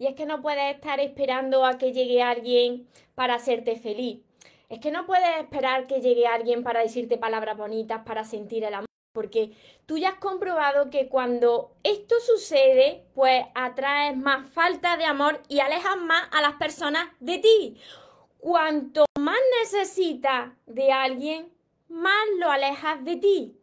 Y es que no puedes estar esperando a que llegue alguien para hacerte feliz. Es que no puedes esperar que llegue alguien para decirte palabras bonitas, para sentir el amor. Porque tú ya has comprobado que cuando esto sucede, pues atraes más falta de amor y alejas más a las personas de ti. Cuanto más necesitas de alguien, más lo alejas de ti.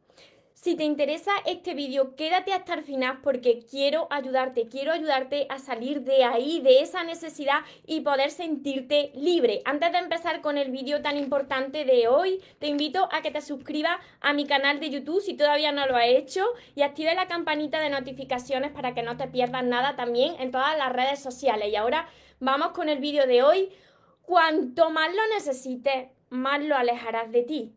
Si te interesa este vídeo, quédate hasta el final porque quiero ayudarte, quiero ayudarte a salir de ahí, de esa necesidad y poder sentirte libre. Antes de empezar con el vídeo tan importante de hoy, te invito a que te suscribas a mi canal de YouTube si todavía no lo has hecho y active la campanita de notificaciones para que no te pierdas nada también en todas las redes sociales. Y ahora vamos con el vídeo de hoy. Cuanto más lo necesites, más lo alejarás de ti.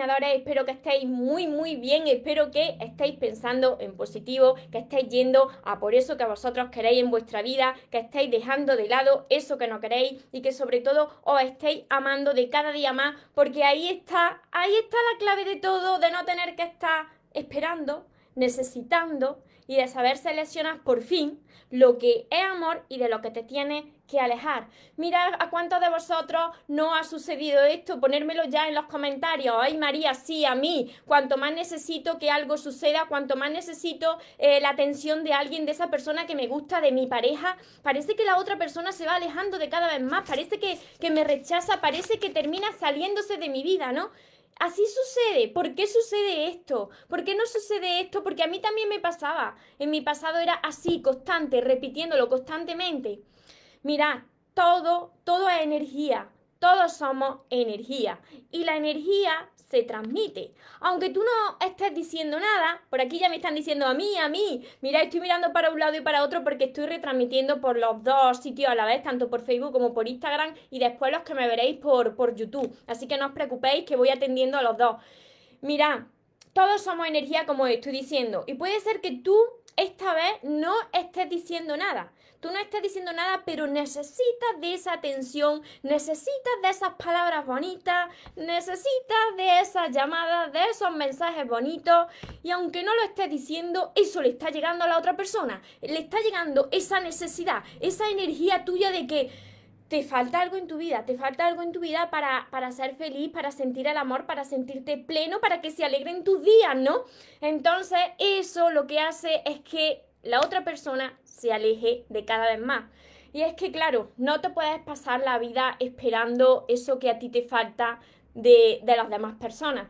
Espero que estéis muy muy bien, espero que estéis pensando en positivo, que estéis yendo a por eso que vosotros queréis en vuestra vida, que estéis dejando de lado eso que no queréis y que sobre todo os estéis amando de cada día más, porque ahí está, ahí está la clave de todo, de no tener que estar esperando, necesitando y de saber seleccionar por fin lo que es amor y de lo que te tiene que alejar. Mira a cuántos de vosotros no ha sucedido esto, ponérmelo ya en los comentarios. Ay María, sí, a mí. Cuanto más necesito que algo suceda, cuanto más necesito eh, la atención de alguien, de esa persona que me gusta, de mi pareja, parece que la otra persona se va alejando de cada vez más, parece que, que me rechaza, parece que termina saliéndose de mi vida, ¿no? Así sucede. ¿Por qué sucede esto? ¿Por qué no sucede esto? Porque a mí también me pasaba. En mi pasado era así, constante, repitiéndolo constantemente. Mirad, todo, todo es energía. Todos somos energía. Y la energía se transmite. Aunque tú no estés diciendo nada, por aquí ya me están diciendo a mí, a mí. Mira, estoy mirando para un lado y para otro porque estoy retransmitiendo por los dos sitios a la vez, tanto por Facebook como por Instagram y después los que me veréis por, por YouTube. Así que no os preocupéis que voy atendiendo a los dos. Mira, todos somos energía como estoy diciendo. Y puede ser que tú esta vez no estés diciendo nada. Tú no estás diciendo nada, pero necesitas de esa atención, necesitas de esas palabras bonitas, necesitas de esas llamadas, de esos mensajes bonitos. Y aunque no lo estés diciendo, eso le está llegando a la otra persona. Le está llegando esa necesidad, esa energía tuya de que te falta algo en tu vida, te falta algo en tu vida para, para, ser feliz, para sentir el amor, para sentirte pleno, para que se alegren tus días, ¿no? Entonces, eso lo que hace es que la otra persona se aleje de cada vez más. Y es que, claro, no te puedes pasar la vida esperando eso que a ti te falta de, de las demás personas.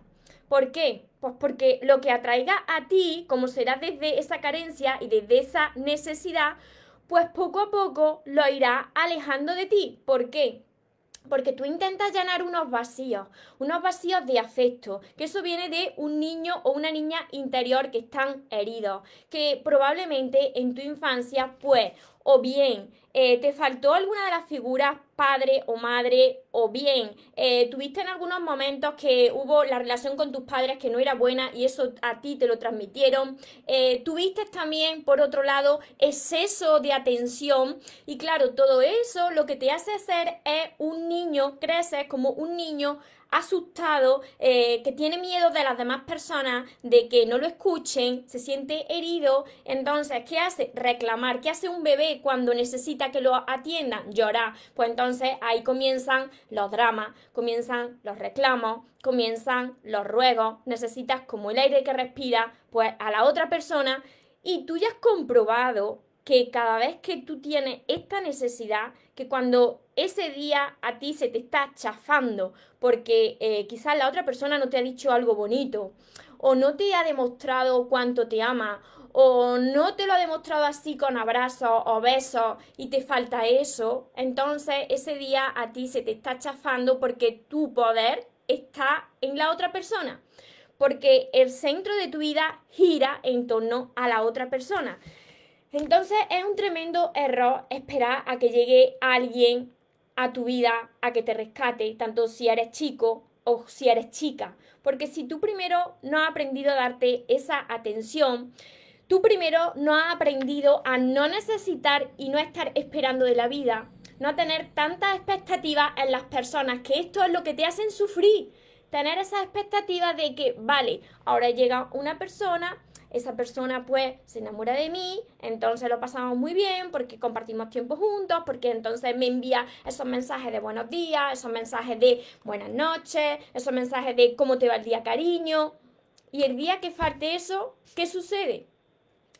¿Por qué? Pues porque lo que atraiga a ti, como será desde esa carencia y desde esa necesidad, pues poco a poco lo irá alejando de ti. ¿Por qué? Porque tú intentas llenar unos vacíos, unos vacíos de afecto, que eso viene de un niño o una niña interior que están heridos, que probablemente en tu infancia, pues, o bien eh, te faltó alguna de las figuras padre o madre, o bien eh, tuviste en algunos momentos que hubo la relación con tus padres que no era buena y eso a ti te lo transmitieron. Eh, tuviste también, por otro lado, exceso de atención y claro, todo eso lo que te hace ser es un niño, creces como un niño asustado, eh, que tiene miedo de las demás personas, de que no lo escuchen, se siente herido. Entonces, ¿qué hace? Reclamar. ¿Qué hace un bebé cuando necesita que lo atiendan? Llorar. Pues entonces ahí comienzan los dramas, comienzan los reclamos, comienzan los ruegos. Necesitas como el aire que respira, pues a la otra persona. Y tú ya has comprobado que cada vez que tú tienes esta necesidad, que cuando ese día a ti se te está chafando porque eh, quizás la otra persona no te ha dicho algo bonito o no te ha demostrado cuánto te ama o no te lo ha demostrado así con abrazos o besos y te falta eso, entonces ese día a ti se te está chafando porque tu poder está en la otra persona, porque el centro de tu vida gira en torno a la otra persona. Entonces es un tremendo error esperar a que llegue alguien a tu vida a que te rescate, tanto si eres chico o si eres chica. Porque si tú primero no has aprendido a darte esa atención, tú primero no has aprendido a no necesitar y no estar esperando de la vida, no tener tantas expectativas en las personas, que esto es lo que te hacen sufrir. Tener esa expectativa de que, vale, ahora llega una persona, esa persona pues se enamora de mí, entonces lo pasamos muy bien porque compartimos tiempo juntos, porque entonces me envía esos mensajes de buenos días, esos mensajes de buenas noches, esos mensajes de cómo te va el día cariño. Y el día que falte eso, ¿qué sucede?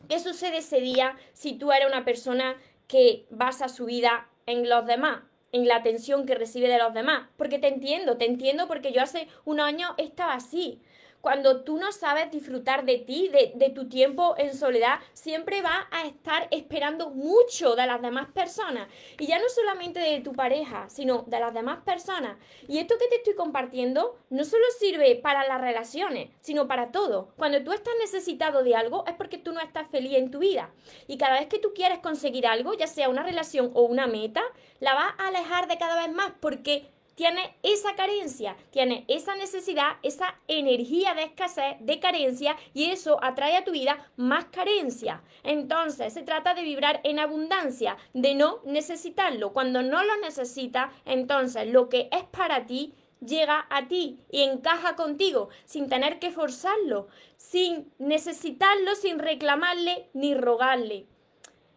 ¿Qué sucede ese día si tú eres una persona que basa su vida en los demás? en la atención que recibe de los demás. Porque te entiendo, te entiendo porque yo hace un año estaba así cuando tú no sabes disfrutar de ti, de, tu tiempo en soledad, siempre vas a estar esperando mucho de las demás personas. Y ya no solamente de tu pareja, sino de las demás personas. Y esto que te estoy compartiendo no solo sirve para las relaciones, sino para todo. Cuando tú estás necesitado de algo es porque tú no estás feliz en tu vida. Y cada vez que tú quieres conseguir algo, ya sea una relación o una meta, la vas a alejar de cada vez más porque tiene esa carencia, tiene esa necesidad, esa energía de escasez, de carencia, y eso atrae a tu vida más carencia. Entonces, se trata de vibrar en abundancia, de no necesitarlo. Cuando no lo necesitas, entonces lo que es para ti llega a ti y encaja contigo sin tener que forzarlo, sin necesitarlo, sin reclamarle ni rogarle.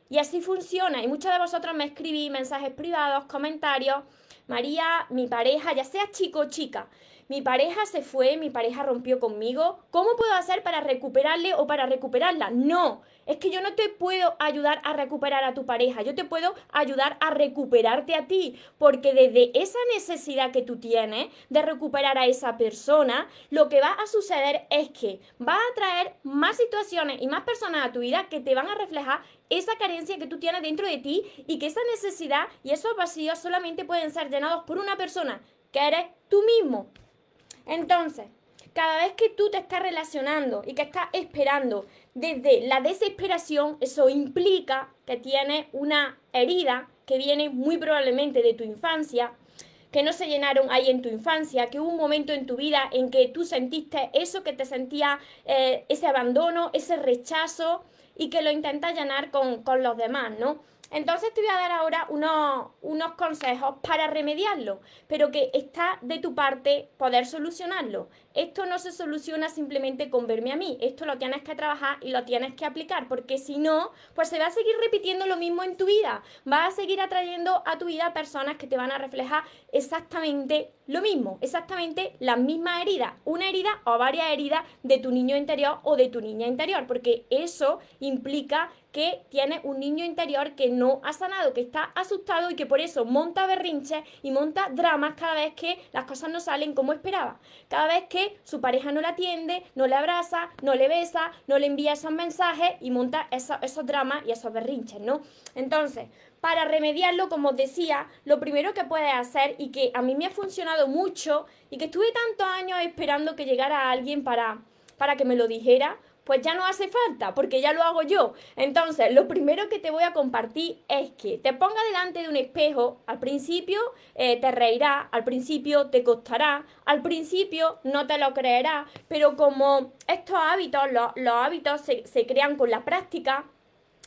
Y así funciona. Y muchos de vosotros me escribís mensajes privados, comentarios María, mi pareja, ya sea chico o chica, mi pareja se fue, mi pareja rompió conmigo, ¿cómo puedo hacer para recuperarle o para recuperarla? No, es que yo no te puedo ayudar a recuperar a tu pareja, yo te puedo ayudar a recuperarte a ti, porque desde esa necesidad que tú tienes de recuperar a esa persona, lo que va a suceder es que va a traer más situaciones y más personas a tu vida que te van a reflejar esa carencia que tú tienes dentro de ti y que esa necesidad y esos vacíos solamente pueden ser llenados por una persona, que eres tú mismo. Entonces, cada vez que tú te estás relacionando y que estás esperando desde la desesperación, eso implica que tienes una herida que viene muy probablemente de tu infancia, que no se llenaron ahí en tu infancia, que hubo un momento en tu vida en que tú sentiste eso que te sentía, eh, ese abandono, ese rechazo, y que lo intentas llenar con, con los demás, ¿no? Entonces te voy a dar ahora unos, unos, consejos para remediarlo, pero que está de tu parte poder solucionarlo. Esto no se soluciona simplemente con verme a mí, esto lo tienes que trabajar y lo tienes que aplicar, porque si no, pues se va a seguir repitiendo lo mismo en tu vida. Vas a seguir atrayendo a tu vida personas que te van a reflejar exactamente lo mismo, exactamente la misma herida, una herida o varias heridas de tu niño interior o de tu niña interior, porque eso implica que tiene un niño interior que no ha sanado, que está asustado y que por eso monta berrinches y monta dramas cada vez que las cosas no salen como esperaba. Cada vez que su pareja no la atiende, no le abraza, no le besa, no le envía esos mensajes y monta esos dramas y esos berrinches, ¿no? Entonces, para remediarlo, como os decía, lo primero que puedes hacer y que a mí me ha funcionado mucho y que estuve tantos años esperando que llegara alguien para, para que me lo dijera, pues ya no hace falta, porque ya lo hago yo. Entonces, lo primero que te voy a compartir es que te ponga delante de un espejo, al principio eh, te reirá, al principio te costará, al principio no te lo creerás, pero como estos hábitos, los, hábitos se, se crean con la práctica,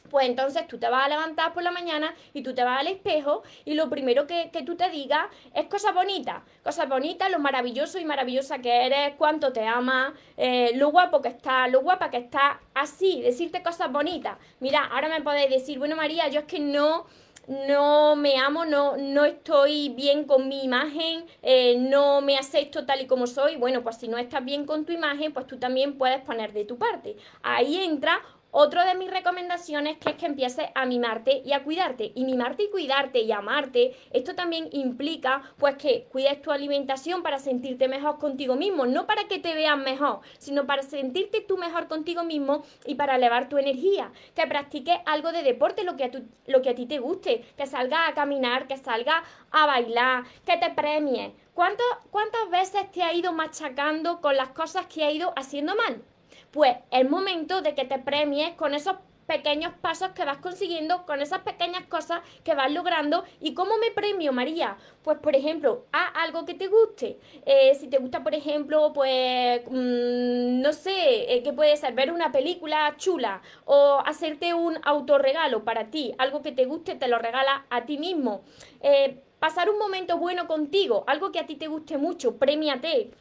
pues entonces tú te vas a levantar por la mañana y tú te vas al espejo y lo primero que, tú te digas es cosas bonitas, cosas bonitas, lo maravilloso y maravillosa que eres, cuánto te amas, eh, lo guapo que estás, lo guapa que estás, así, decirte cosas bonitas. Mira, ahora me podéis decir, bueno María, yo es que no no me amo, no, no estoy bien con mi imagen, eh, no me acepto tal y como soy, bueno, pues si no estás bien con tu imagen, pues tú también puedes poner de tu parte. Ahí entra otro de mis recomendaciones es que empieces a mimarte y a cuidarte. Y mimarte y cuidarte y amarte, esto también implica pues que cuides tu alimentación para sentirte mejor contigo mismo, no para que te veas mejor, sino para sentirte tú mejor contigo mismo y para elevar tu energía. Que practiques algo de deporte, lo que a, lo que a ti te guste, que salgas a caminar, que salgas a bailar, que te premies. ¿Cuántas veces te ha ido machacando con las cosas que ha ido haciendo mal? Pues es momento de que te premies con esos pequeños pasos que vas consiguiendo, con esas pequeñas cosas que vas logrando. ¿Y cómo me premio, María? Pues, por ejemplo, haz algo que te guste. Eh, si te gusta, por ejemplo, pues, mm, no sé, eh, ¿qué puede ser? Ver una película chula o hacerte un autorregalo para ti, algo que te guste, te lo regala a ti mismo. Eh, pasar un momento bueno contigo, algo que a ti te guste mucho, premiate.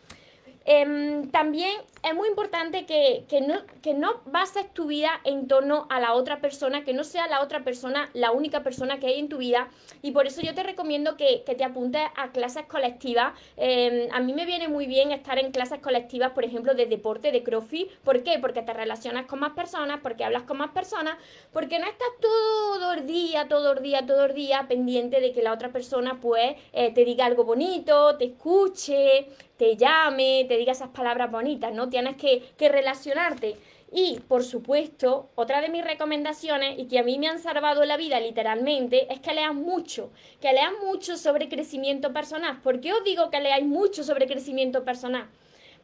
Em, también es muy importante que, no, que no bases tu vida en torno a la otra persona, que no sea la otra persona la única persona que hay en tu vida. Y por eso yo te recomiendo que, te apuntes a clases colectivas. Em, a mí me viene muy bien estar en clases colectivas, por ejemplo, de deporte, de crossfit. ¿Por qué? Porque te relacionas con más personas, porque hablas con más personas, porque no estás todo el día, todo el día, todo el día pendiente de que la otra persona pues eh, te diga algo bonito, te escuche, te llame, te diga esas palabras bonitas, ¿no? Tienes que, relacionarte. Y, por supuesto, otra de mis recomendaciones, y que a mí me han salvado la vida literalmente, es que leas mucho, que leas mucho sobre crecimiento personal. ¿Por qué os digo que leáis mucho sobre crecimiento personal?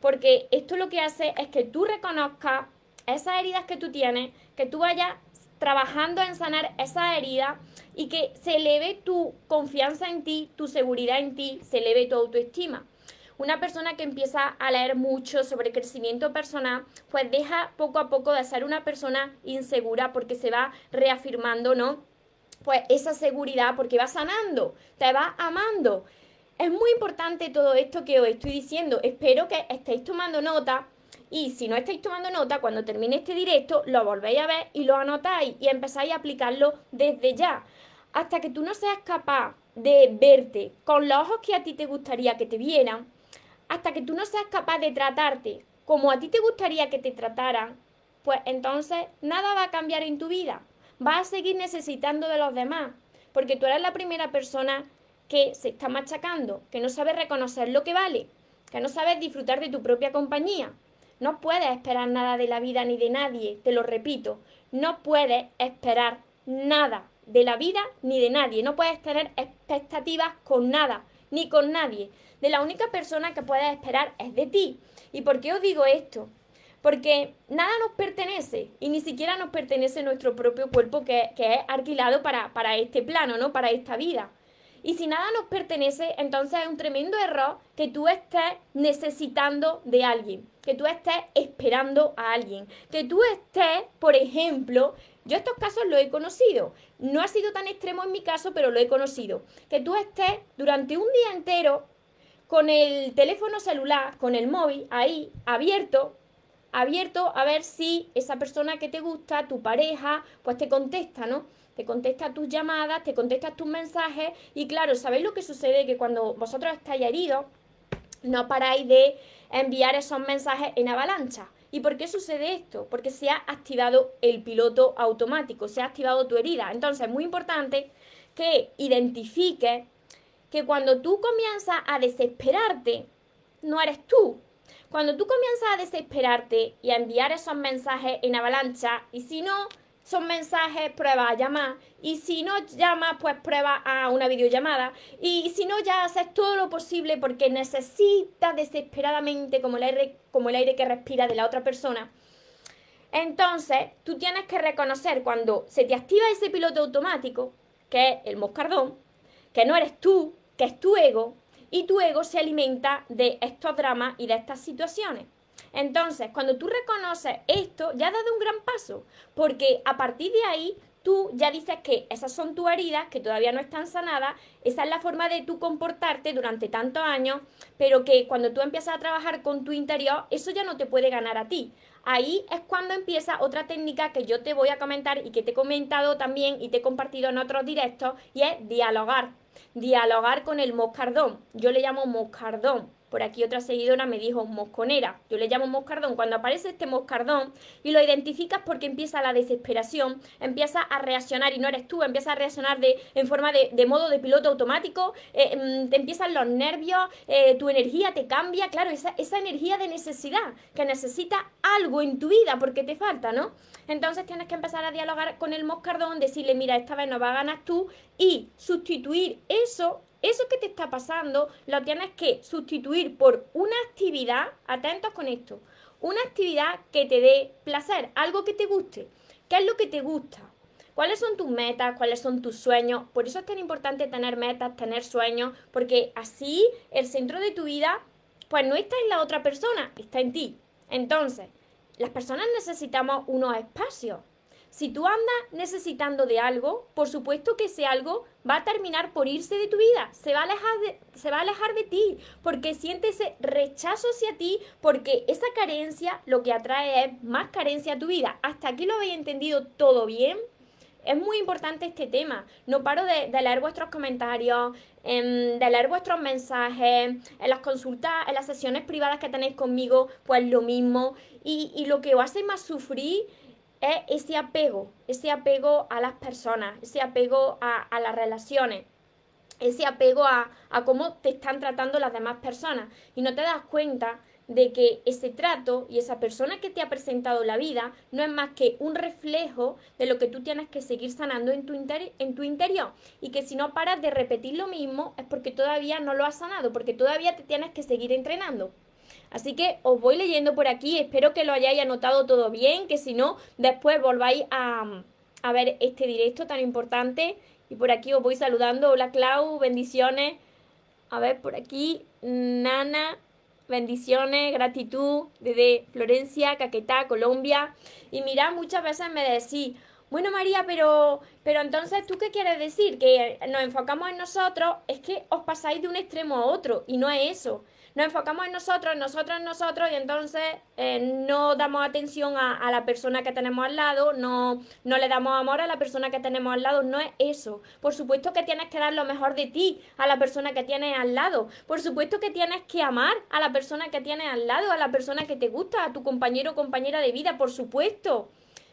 Porque esto lo que hace es que tú reconozcas esas heridas que tú tienes, que tú vayas trabajando en sanar esas heridas y que se eleve tu confianza en ti, tu seguridad en ti, se eleve tu autoestima. Una persona que empieza a leer mucho sobre crecimiento personal, pues deja poco a poco de ser una persona insegura porque se va reafirmando, ¿no? Pues esa seguridad porque va sanando, te va amando. Es muy importante todo esto que os estoy diciendo. Espero que estéis tomando nota y si no estáis tomando nota, cuando termine este directo, lo volvéis a ver y lo anotáis y empezáis a aplicarlo desde ya. Hasta que tú no seas capaz de verte con los ojos que a ti te gustaría que te vieran, hasta que tú no seas capaz de tratarte como a ti te gustaría que te trataran, pues entonces nada va a cambiar en tu vida. Vas a seguir necesitando de los demás, porque tú eres la primera persona que se está machacando, que no sabe reconocer lo que vale, que no sabes disfrutar de tu propia compañía. No puedes esperar nada de la vida ni de nadie, te lo repito, no puedes esperar nada de la vida ni de nadie, no puedes tener expectativas con nada, ni con nadie de la única persona que puedes esperar es de ti. ¿Y por qué os digo esto? Porque nada nos pertenece y ni siquiera nos pertenece nuestro propio cuerpo que, es alquilado para, para este plano, ¿no? Para esta vida. Y si nada nos pertenece, entonces es un tremendo error que tú estés necesitando de alguien, que tú estés esperando a alguien, que tú estés, por ejemplo, yo estos casos los he conocido. No ha sido tan extremo en mi caso, pero lo he conocido. Que tú estés durante un día entero con el teléfono celular, con el móvil ahí abierto, abierto a ver si esa persona que te gusta, tu pareja, pues te contesta, ¿no? Te contesta tus llamadas, te contesta tus mensajes y claro, ¿sabéis lo que sucede? Que cuando vosotros estáis heridos, no paráis de enviar esos mensajes en avalancha. ¿Y por qué sucede esto? Porque se ha activado el piloto automático, se ha activado tu herida. Entonces es muy importante que identifiques que cuando tú comienzas a desesperarte, no eres tú. Cuando tú comienzas a desesperarte y a enviar esos mensajes en avalancha, y si no son mensajes, prueba a llamar, y si no llamas, pues prueba a una videollamada, y si no, ya haces todo lo posible porque necesitas desesperadamente como el aire, como el aire que respira de la otra persona. Entonces, tú tienes que reconocer cuando se te activa ese piloto automático, que es el moscardón, que no eres tú, que es tu ego, y tu ego se alimenta de estos dramas y de estas situaciones. Entonces, cuando tú reconoces esto, ya has dado un gran paso, porque a partir de ahí tú ya dices que esas son tus heridas, que todavía no están sanadas, esa es la forma de tú comportarte durante tantos años, pero que cuando tú empiezas a trabajar con tu interior, eso ya no te puede ganar a ti. Ahí es cuando empieza otra técnica que yo te voy a comentar y que te he comentado también y te he compartido en otros directos, y es dialogar. Dialogar con el moscardón. Yo le llamo moscardón por aquí otra seguidora me dijo mosconera. Yo le llamo moscardón. Cuando aparece este moscardón y lo identificas porque empieza la desesperación, empieza a reaccionar y no eres tú, empieza a reaccionar de, en forma de, modo de piloto automático, eh, mm, te empiezan los nervios, eh, tu energía te cambia, claro, esa, esa energía de necesidad, que necesita algo en tu vida porque te falta, ¿no? Entonces tienes que empezar a dialogar con el moscardón, decirle, mira, esta vez no va a ganar tú y sustituir eso eso que te está pasando lo tienes que sustituir por una actividad, atentos con esto, una actividad que te dé placer, algo que te guste, ¿Qué es lo que te gusta? ¿Cuáles son tus metas? ¿Cuáles son tus sueños? Por eso es tan importante tener metas, tener sueños, porque así el centro de tu vida, pues no está en la otra persona, está en ti. Entonces, las personas necesitamos unos espacios. Si tú andas necesitando de algo, por supuesto que ese algo va a terminar por irse de tu vida, se va a alejar de, se va a alejar de ti, porque siente ese rechazo hacia ti, porque esa carencia lo que atrae es más carencia a tu vida. ¿Hasta aquí lo habéis entendido todo bien? Es muy importante este tema. No paro de, leer vuestros comentarios, em, de leer vuestros mensajes, en las consultas, en las sesiones privadas que tenéis conmigo, pues lo mismo. Y, lo que os hace más sufrir es ese apego, ese apego a las personas, ese apego a, las relaciones, ese apego a, a cómo te están tratando las demás personas. Y no te das cuenta de que ese trato y esa persona que te ha presentado la vida no es más que un reflejo de lo que tú tienes que seguir sanando en tu, en tu interior y que si no paras de repetir lo mismo es porque todavía no lo has sanado, porque todavía te tienes que seguir entrenando. Así que os voy leyendo por aquí, espero que lo hayáis anotado todo bien, que si no, después volváis a, a ver este directo tan importante. Y por aquí os voy saludando. Hola Clau, bendiciones. A ver, por aquí, Nana, bendiciones, gratitud desde Florencia, Caquetá, Colombia. Y mira, muchas veces me decís, bueno María, pero, pero entonces tú qué quieres decir? Que nos enfocamos en nosotros, es que os pasáis de un extremo a otro y no es eso nos enfocamos en nosotros, en nosotros, en nosotros y entonces eh, no damos atención a, la persona que tenemos al lado, no, no le damos amor a la persona que tenemos al lado, no es eso. Por supuesto que tienes que dar lo mejor de ti a la persona que tienes al lado. Por supuesto que tienes que amar a la persona que tienes al lado, a la persona que te gusta, a tu compañero o compañera de vida, por supuesto.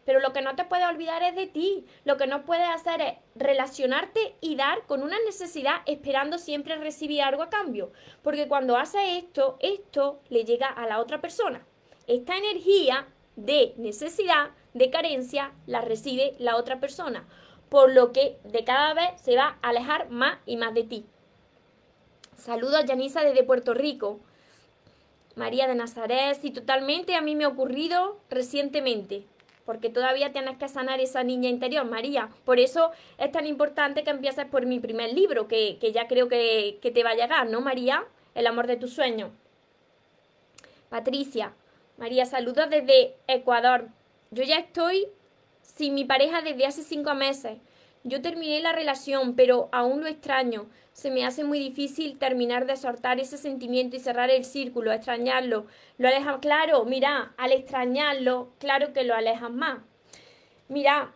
Pero lo que no te puedes olvidar es de ti. Lo que no puedes hacer es relacionarte y dar con una necesidad esperando siempre recibir algo a cambio. Porque cuando haces esto, esto le llega a la otra persona. Esta energía de necesidad, de carencia, la recibe la otra persona. Por lo que de cada vez se va a alejar más y más de ti. Saludos a Yanisa desde Puerto Rico. María de Nazaret, y totalmente a mí me ha ocurrido recientemente porque todavía tienes que sanar esa niña interior, María. Por eso es tan importante que empieces por mi primer libro, que, ya creo que, que, te va a llegar, ¿no, María? El amor de tus sueños. Patricia, María, saludos desde Ecuador. Yo ya estoy sin mi pareja desde hace cinco meses. Yo terminé la relación, pero aún lo extraño. Se me hace muy difícil terminar de soltar ese sentimiento y cerrar el círculo, extrañarlo. Lo alejas, claro, mira, al extrañarlo, claro que lo alejas más. Mira,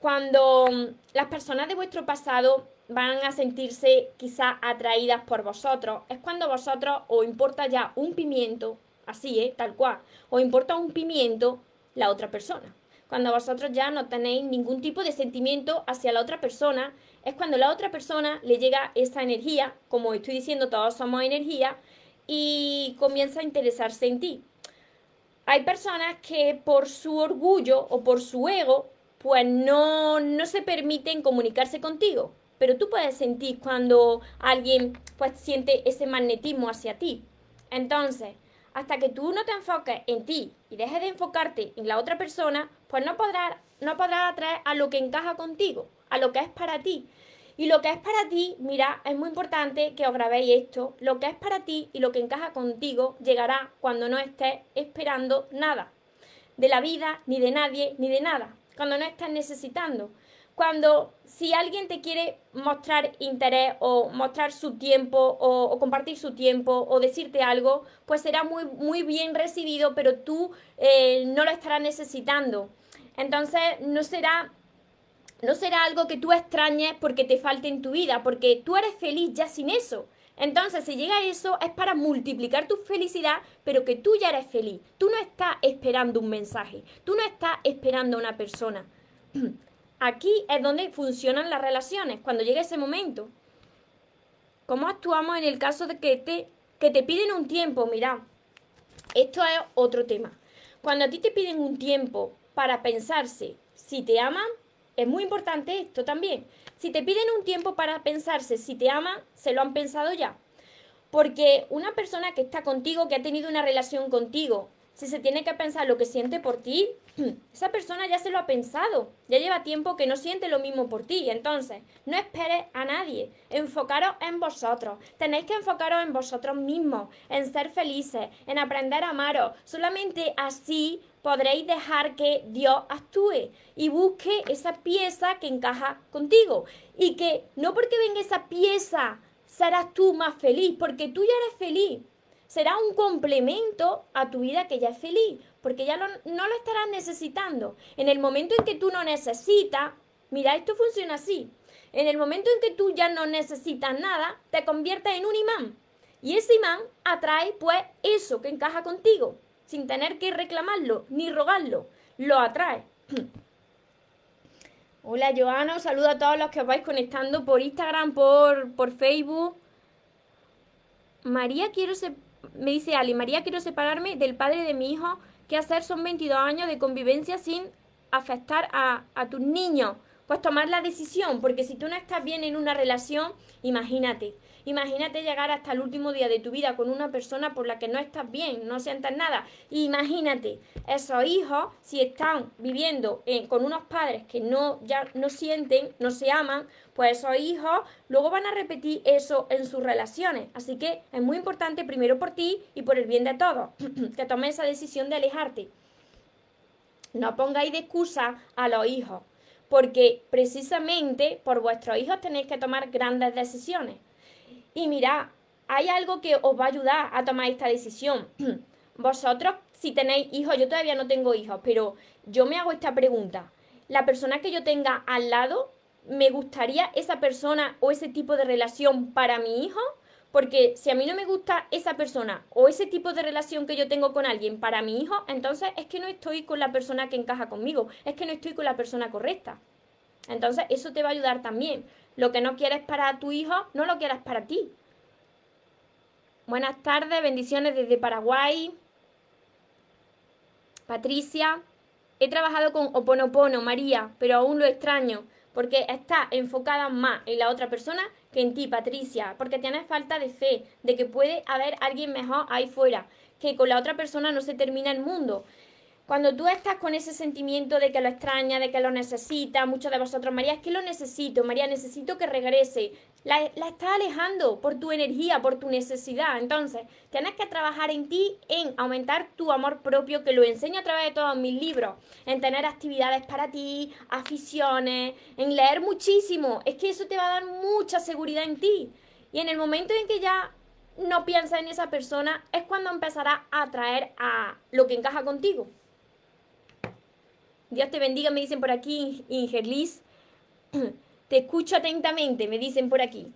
cuando mm, las personas de vuestro pasado van a sentirse quizá atraídas por vosotros, es cuando vosotros os importa ya un pimiento, así, ¿eh? tal cual, os importa un pimiento la otra persona. Cuando vosotros ya no tenéis ningún tipo de sentimiento hacia la otra persona, es cuando la otra persona le llega esa energía, como estoy diciendo, todos somos energía, y comienza a interesarse en ti. Hay personas que por su orgullo o por su ego, pues no, no se permiten comunicarse contigo. Pero tú puedes sentir cuando alguien pues siente ese magnetismo hacia ti. Entonces, hasta que tú no te enfoques en ti y dejes de enfocarte en la otra persona, pues no podrás, no podrás atraer a lo que encaja contigo, a lo que es para ti. Y lo que es para ti, mira, es muy importante que os grabéis esto, lo que es para ti y lo que encaja contigo llegará cuando no estés esperando nada, de la vida, ni de nadie, ni de nada, cuando no estés necesitando cuando si alguien te quiere mostrar interés o mostrar su tiempo o, compartir su tiempo o decirte algo, pues será muy, muy bien recibido, pero tú eh, no lo estarás necesitando. Entonces no será, no será algo que tú extrañes porque te falte en tu vida, porque tú eres feliz ya sin eso. Entonces, si llega eso, es para multiplicar tu felicidad, pero que tú ya eres feliz. Tú no estás esperando un mensaje, tú no estás esperando a una persona. Aquí es donde funcionan las relaciones, cuando llega ese momento. ¿Cómo actuamos en el caso de que te, que te piden un tiempo? Mira, esto es otro tema. Cuando a ti te piden un tiempo para pensarse si te aman, es muy importante esto también. Si te piden un tiempo para pensarse si te aman, se lo han pensado ya. Porque una persona que está contigo, que ha tenido una relación contigo si se tiene que pensar lo que siente por ti, esa persona ya se lo ha pensado, ya lleva tiempo que no siente lo mismo por ti. Entonces, no esperes a nadie, enfocaros en vosotros. Tenéis que enfocaros en vosotros mismos, en ser felices, en aprender a amaros. Solamente así podréis dejar que Dios actúe y busque esa pieza que encaja contigo. Y que no porque venga esa pieza serás tú más feliz, porque tú ya eres feliz será un complemento a tu vida que ya es feliz, porque ya no lo estarás necesitando. En el momento en que tú no necesitas, mira, esto funciona así. En el momento en que tú ya no necesitas nada, te conviertes en un imán. Y ese imán atrae pues eso que encaja contigo, sin tener que reclamarlo ni rogarlo. Lo atrae. Hola Joana, os saludo a todos los que os vais conectando por Instagram, por, por Facebook. María, quiero ser me dice Ali, María, quiero separarme del padre de mi hijo. ¿Qué hacer? Son 22 años de convivencia sin afectar a, a tus niños. Pues tomar la decisión, porque si tú no estás bien en una relación, imagínate, Imagínate llegar hasta el último día de tu vida con una persona por la que no estás bien, no sientas nada. Imagínate esos hijos, si están viviendo con unos padres que no, ya no sienten, no se aman, pues esos hijos luego van a repetir eso en sus relaciones. Así que es muy importante primero por ti y por el bien de todos, que tomes esa decisión de alejarte. No pongáis de excusa a los hijos, porque precisamente por vuestros hijos tenéis que tomar grandes decisiones. Y mira, hay algo que os va a ayudar a tomar esta decisión. Vosotros, si tenéis hijos, yo todavía no tengo hijos, pero yo me hago esta pregunta. La persona que yo tenga al lado, ¿me gustaría esa persona o ese tipo de relación para mi hijo? Porque si a mí no me gusta esa persona o ese tipo de relación que yo tengo con alguien para mi hijo, entonces es que no estoy con la persona que encaja conmigo, es que no estoy con la persona correcta. Entonces eso te va a ayudar también. Lo que no quieres para tu hijo, no lo quieras para ti. Buenas tardes, bendiciones desde Paraguay. Patricia, he trabajado con Oponopono, María, pero aún lo extraño, porque está enfocada más en la otra persona que en ti, Patricia, porque tienes falta de fe, de que puede haber alguien mejor ahí fuera, que con la otra persona no se termina el mundo. Cuando tú estás con ese sentimiento de que lo extraña, de que lo necesita, muchos de vosotros, María, es que lo necesito, María, necesito que regrese. La, la estás alejando por tu energía, por tu necesidad. Entonces, tienes que trabajar en ti, en aumentar tu amor propio, que lo enseño a través de todos mis libros, en tener actividades para ti, aficiones, en leer muchísimo. Es que eso te va a dar mucha seguridad en ti. Y en el momento en que ya no piensas en esa persona, es cuando empezarás a atraer a lo que encaja contigo. Dios te bendiga, me dicen por aquí, Ingerlis. Te escucho atentamente, me dicen por aquí.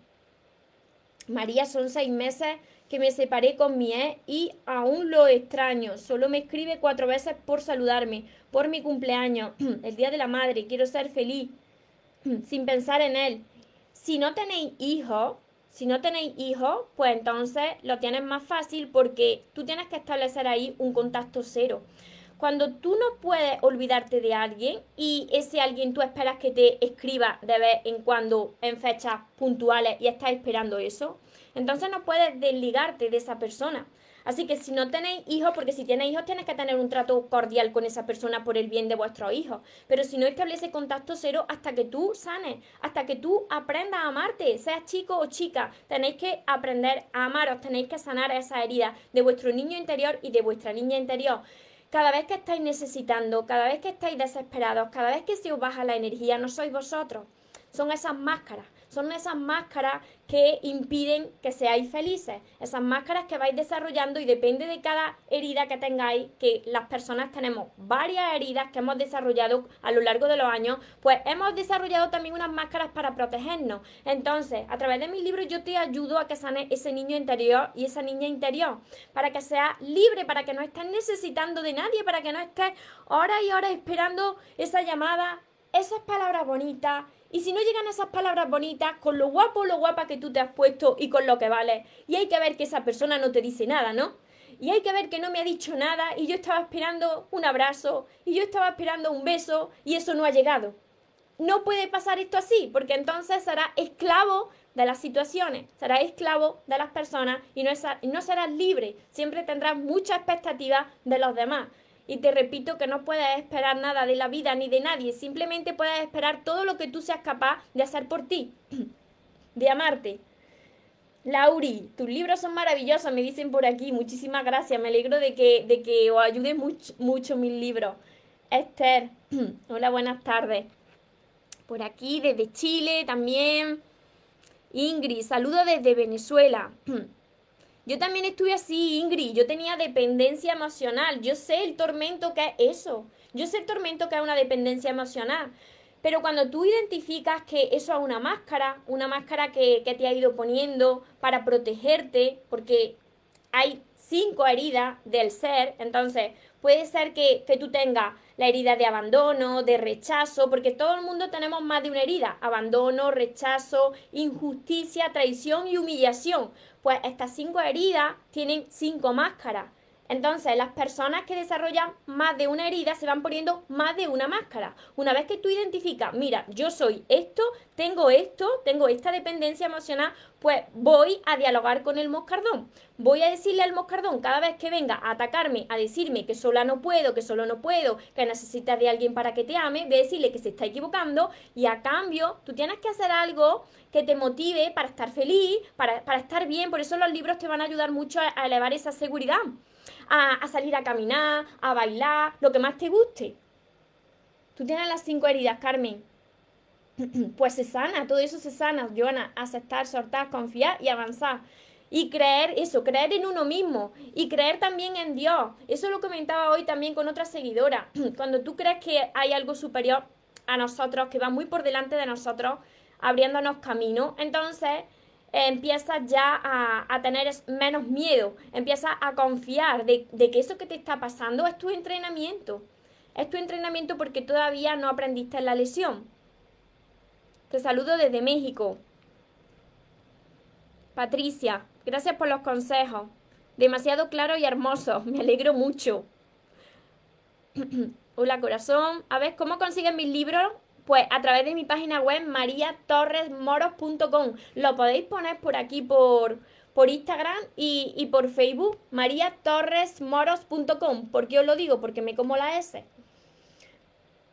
María, son seis meses que me separé con mi ex y aún lo extraño. Solo me escribe cuatro veces por saludarme, por mi cumpleaños, el día de la madre. Quiero ser feliz, sin pensar en él. Si no tenéis hijos, si no tenéis hijos, pues entonces lo tienes más fácil porque tú tienes que establecer ahí un contacto cero. Cuando tú no puedes olvidarte de alguien y ese alguien tú esperas que te escriba de vez en cuando en fechas puntuales y estás esperando eso, entonces no puedes desligarte de esa persona. Así que si no tenéis hijos, porque si tienes hijos tienes que tener un trato cordial con esa persona por el bien de vuestros hijos. Pero si no establece contacto cero hasta que tú sanes, hasta que tú aprendas a amarte, seas chico o chica, tenéis que aprender a amaros, tenéis que sanar esa herida de vuestro niño interior y de vuestra niña interior. Cada vez que estáis necesitando, cada vez que estáis desesperados, cada vez que se os baja la energía, no sois vosotros. Son esas máscaras son esas máscaras que impiden que seáis felices, esas máscaras que vais desarrollando y depende de cada herida que tengáis, que las personas tenemos varias heridas que hemos desarrollado a lo largo de los años, pues hemos desarrollado también unas máscaras para protegernos. Entonces, a través de mis libros yo te ayudo a que sane ese niño interior y esa niña interior, para que seas libre, para que no estés necesitando de nadie, para que no estés horas y horas esperando esa llamada, esas palabras bonitas, y si no llegan esas palabras bonitas, con lo guapo o lo guapa que tú te has puesto y con lo que vale, y hay que ver que esa persona no te dice nada, ¿no? Y hay que ver que no me ha dicho nada y yo estaba esperando un abrazo y yo estaba esperando un beso y eso no ha llegado. no puede pasar esto así, porque entonces será esclavo de las situaciones, serás esclavo de las personas y no, no serás libre. Siempre tendrás mucha expectativa de los demás. Y te repito que no puedes esperar nada de la vida ni de nadie, simplemente puedes esperar todo lo que tú seas capaz de hacer por ti, de amarte. Lauri, tus libros son maravillosos, me dicen por aquí, muchísimas gracias, me alegro de que, de que os ayude mucho, mucho mis libros. Esther, hola, buenas tardes. Por aquí, desde Chile también. Ingrid, saludo desde Venezuela. Yo también estuve así, Ingrid. Yo tenía dependencia emocional. Yo sé el tormento que es eso. Yo sé el tormento que es una dependencia emocional. Pero cuando tú identificas que eso es una máscara, una máscara que, te ha ido poniendo para protegerte, porque hay cinco heridas del ser, entonces puede ser que, que tú tengas la herida de abandono, de rechazo, porque todo el mundo tenemos más de una herida, abandono, rechazo, injusticia, traición y humillación. Pues estas cinco heridas tienen cinco máscaras. Entonces, las personas que desarrollan más de una herida se van poniendo más de una máscara. Una vez que tú identificas, mira, yo soy esto, tengo esto, tengo esta dependencia emocional, pues voy a dialogar con el moscardón. Voy a decirle al moscardón cada vez que venga a atacarme, a decirme que sola no puedo, que solo no puedo, que necesitas de alguien para que te ame, voy a decirle que se está equivocando y a cambio tú tienes que hacer algo que te motive para estar feliz, para, estar bien. Por eso los libros te van a ayudar mucho a elevar esa seguridad a, salir a caminar, a bailar, lo que más te guste. Tú tienes las cinco heridas, Carmen. Pues se sana, todo eso se sana, Joana. Aceptar, soltar, confiar y avanzar. Y creer eso, creer en uno mismo y creer también en Dios. Eso lo comentaba hoy también con otra seguidora. Cuando tú crees que hay algo superior a nosotros, que va muy por delante de nosotros, abriéndonos camino, entonces empiezas ya a, tener menos miedo, empiezas a confiar de, que eso que te está pasando es tu entrenamiento. Es tu entrenamiento porque todavía no aprendiste la lesión. Te saludo desde México. Patricia, gracias por los consejos. Demasiado claro y hermoso. Me alegro mucho. Hola corazón. A ver, ¿cómo consiguen mis libros? Pues a través de mi página web mariatorresmoros.com. Lo podéis poner por aquí por, por Instagram y, y por Facebook, mariatorresmoros.com. ¿Por qué os lo digo? Porque me como la S.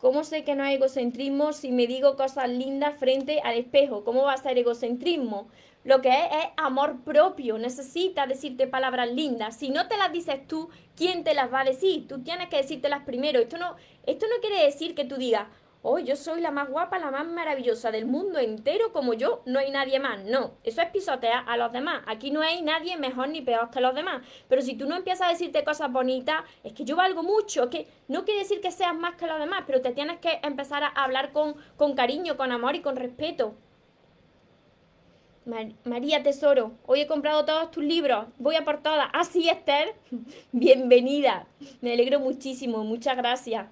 ¿Cómo sé que no hay egocentrismo si me digo cosas lindas frente al espejo? ¿Cómo va a ser egocentrismo? Lo que es es amor propio. Necesitas decirte palabras lindas. Si no te las dices tú, ¿quién te las va a decir? Tú tienes que decírtelas primero. Esto no, esto no quiere decir que tú digas, oh, yo soy la más guapa, la más maravillosa del mundo entero como yo, no hay nadie más. No, eso es pisotear a los demás. Aquí no hay nadie mejor ni peor que los demás. Pero si tú no empiezas a decirte cosas bonitas, es que yo valgo mucho, que no quiere decir que seas más que los demás, pero te tienes que empezar a hablar con, con cariño, con amor y con respeto. María Tesoro, hoy he comprado todos tus libros, voy a por todas. Ah, sí, Esther, bienvenida. Me alegro muchísimo, muchas gracias.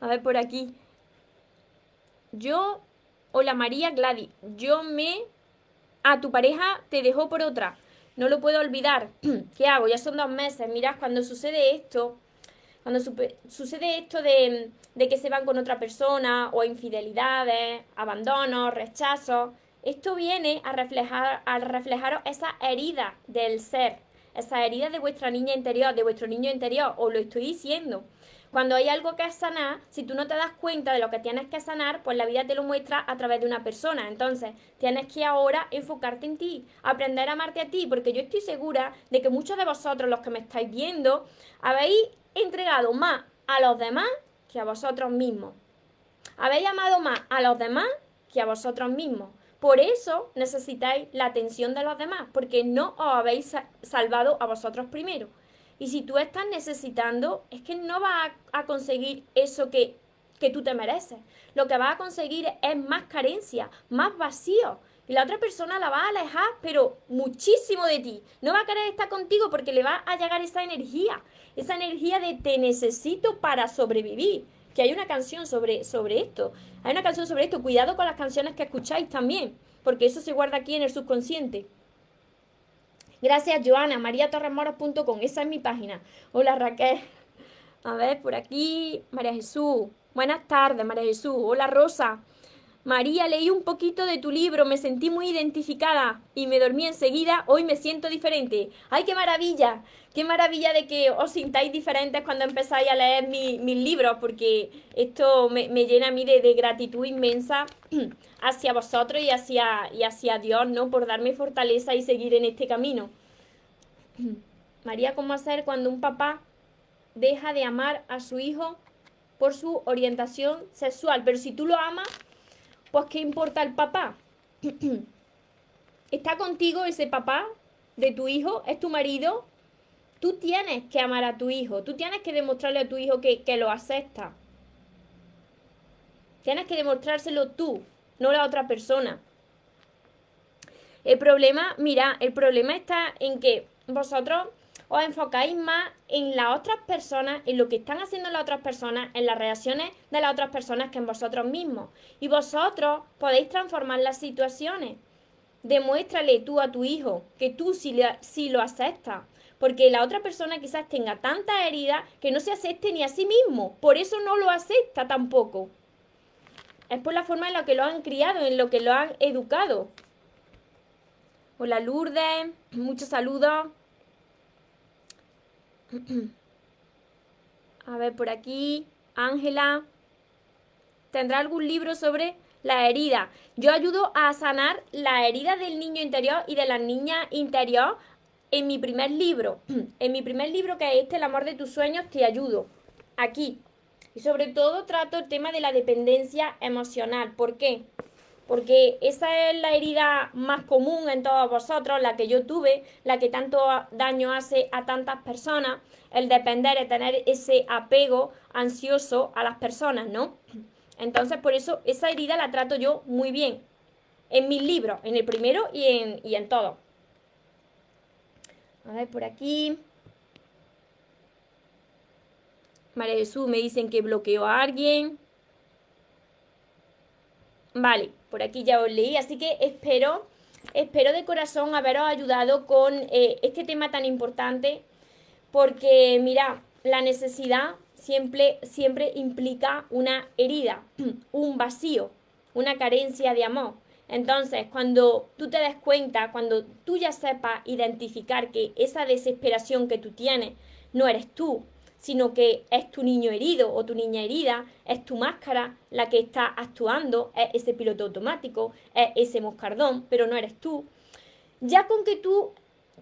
A ver por aquí. Yo, hola María Gladys, yo me... A tu pareja te dejó por otra. No lo puedo olvidar. ¿Qué hago? Ya son dos meses. Mirad, cuando sucede esto, cuando sucede esto de, de, que se van con otra persona o infidelidades, abandonos, rechazos, esto viene a reflejar a reflejaros esa herida del ser, esa herida de vuestra niña interior, de vuestro niño interior, os lo estoy diciendo. Cuando hay algo que sanar, si tú no te das cuenta de lo que tienes que sanar, pues la vida te lo muestra a través de una persona. Entonces, tienes que ahora enfocarte en ti, aprender a amarte a ti, porque yo estoy segura de que muchos de vosotros, los que me estáis viendo, habéis entregado más a los demás que a vosotros mismos. Habéis amado más a los demás que a vosotros mismos. Por eso necesitáis la atención de los demás, porque no os habéis salvado a vosotros primero. Y si tú estás necesitando, es que no vas a, conseguir eso que, que tú te mereces. Lo que vas a conseguir es más carencia, más vacío. Y la otra persona la va a alejar, pero muchísimo de ti. No va a querer estar contigo porque le va a llegar esa energía. Esa energía de te necesito para sobrevivir. Que hay una canción sobre, sobre esto. Hay una canción sobre esto. Cuidado con las canciones que escucháis también. Porque eso se guarda aquí en el subconsciente. Gracias, Joana, mariatorremoros.com. Esa es mi página. Hola, Raquel. A ver, por aquí, María Jesús. Buenas tardes, María Jesús. Hola, Rosa. María, leí un poquito de tu libro, me sentí muy identificada y me dormí enseguida, hoy me siento diferente. ¡Ay, qué maravilla! Qué maravilla de que os sintáis diferentes cuando empezáis a leer mis libros, porque esto me, llena a mí de, gratitud inmensa hacia vosotros y hacia, y hacia Dios, ¿no? Por darme fortaleza y seguir en este camino. María, ¿cómo hacer cuando un papá deja de amar a su hijo por su orientación sexual? Pero si tú lo amas, pues ¿qué importa el papá? ¿Está contigo ese papá de tu hijo? ¿Es tu marido? Tú tienes que amar a tu hijo, tú tienes que demostrarle a tu hijo que, que lo acepta. Tienes que demostrárselo tú, no la otra persona. El problema, mira, el problema está en que vosotros os enfocáis más en las otras personas, en lo que están haciendo las otras personas, en las reacciones de las otras personas que en vosotros mismos. Y vosotros podéis transformar las situaciones. Demuéstrale tú a tu hijo que tú sí, lo aceptas. Porque la otra persona quizás tenga tanta herida que no se acepte ni a sí mismo. Por eso no lo acepta tampoco. Es por la forma en la que lo han criado, en lo que lo han educado. Hola Lourdes, muchos saludos. A ver, por aquí, Ángela. ¿Tendrá algún libro sobre la herida? Yo ayudo a sanar la herida del niño interior y de la niña interior en mi primer libro. En mi primer libro, que es este, El amor de tus sueños, te ayudo. Aquí. Y sobre todo trato el tema de la dependencia emocional. ¿Por qué? Porque esa es la herida más común en todos vosotros, la que yo tuve, la que tanto daño hace a tantas personas, el depender, el tener ese apego ansioso a las personas, ¿no? Entonces, por eso esa herida la trato yo muy bien en mis libros, en el primero y en, y en todo. A ver, por aquí. María Jesús me dicen que bloqueó a alguien. Vale, por aquí ya os leí, así que espero, espero de corazón haberos ayudado con eh, este tema tan importante, porque mira, la necesidad siempre, siempre implica una herida, un vacío, una carencia de amor. Entonces, cuando tú te des cuenta, cuando tú ya sepas identificar que esa desesperación que tú tienes no eres tú, sino que es tu niño herido o tu niña herida, es tu máscara la que está actuando, es ese piloto automático, es ese moscardón, pero no eres tú. Ya con que tú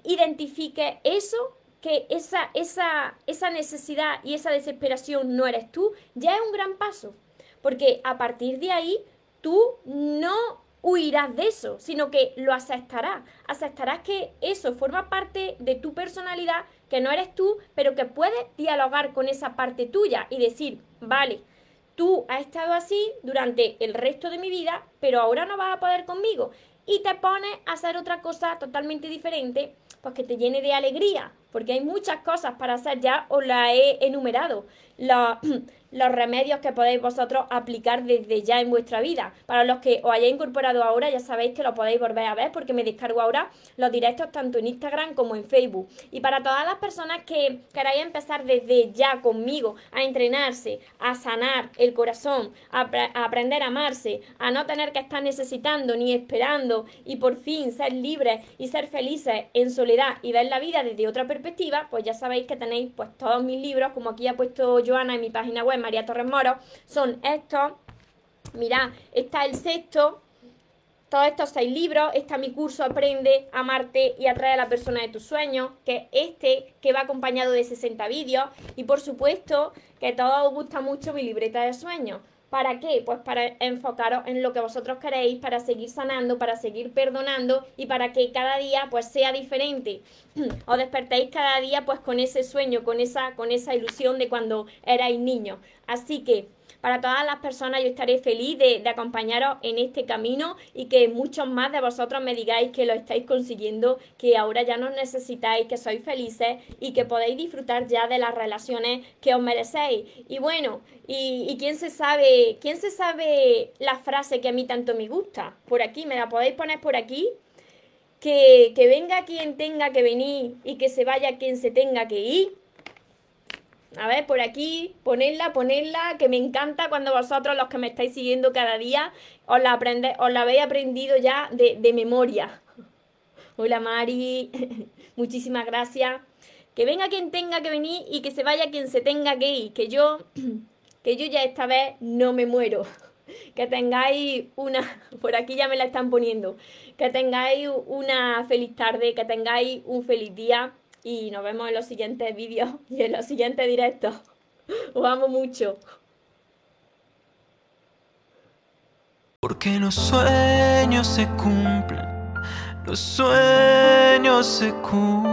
identifiques eso, que esa, esa, esa necesidad y esa desesperación no eres tú, ya es un gran paso. Porque a partir de ahí tú no huirás de eso, sino que lo aceptarás. Aceptarás que eso forma parte de tu personalidad, que no eres tú, pero que puedes dialogar con esa parte tuya y decir, vale, tú has estado así durante el resto de mi vida, pero ahora no vas a poder conmigo. Y te pones a hacer otra cosa totalmente diferente, pues que te llene de alegría, porque hay muchas cosas para hacer, ya os la he enumerado. Los, remedios que podéis vosotros aplicar desde ya en vuestra vida. Para los que os hayáis incorporado ahora, ya sabéis que lo podéis volver a ver porque me descargo ahora los directos tanto en Instagram como en Facebook. Y para todas las personas que queráis empezar desde ya conmigo a entrenarse, a sanar el corazón, a, aprender a amarse, a no tener que estar necesitando ni esperando y por fin ser libres y ser felices en soledad y ver la vida desde otra perspectiva, pues ya sabéis que tenéis pues todos mis libros, como aquí ha puesto Joana en mi página web María Torres Moro, son estos. Mirad, está el sexto, todos estos seis libros, está mi curso Aprende, a Amarte y Atrae a la persona de tus sueños, que es este, que va acompañado de 60 vídeos, y por supuesto que a todos os gusta mucho mi libreta de sueños. ¿Para qué? Pues para enfocaros en lo que vosotros queréis, para seguir sanando, para seguir perdonando y para que cada día pues sea diferente. Os despertéis cada día pues con ese sueño, con esa, con esa ilusión de cuando erais niños. Así que para todas las personas yo estaré feliz de, acompañaros en este camino y que muchos más de vosotros me digáis que lo estáis consiguiendo, que ahora ya no necesitáis, que sois felices y que podéis disfrutar ya de las relaciones que os merecéis. Y bueno, y, quién se sabe, quién se sabe la frase que a mí tanto me gusta. Por aquí, me la podéis poner por aquí. Que, que venga quien tenga que venir y que se vaya quien se tenga que ir A ver, por aquí, ponerla, ponerla, que me encanta cuando vosotros, los que me estáis siguiendo cada día, os la, aprende, os la habéis aprendido ya de, de memoria. Hola Mari, muchísimas gracias. Que venga quien tenga que venir y que se vaya quien se tenga que ir. Que yo, que yo ya esta vez no me muero. Que tengáis una, por aquí ya me la están poniendo. Que tengáis una feliz tarde, que tengáis un feliz día y nos vemos en los siguientes vídeos y en los siguientes directos. Os amo mucho. Porque los sueños se cumplen, los sueños se cumplen.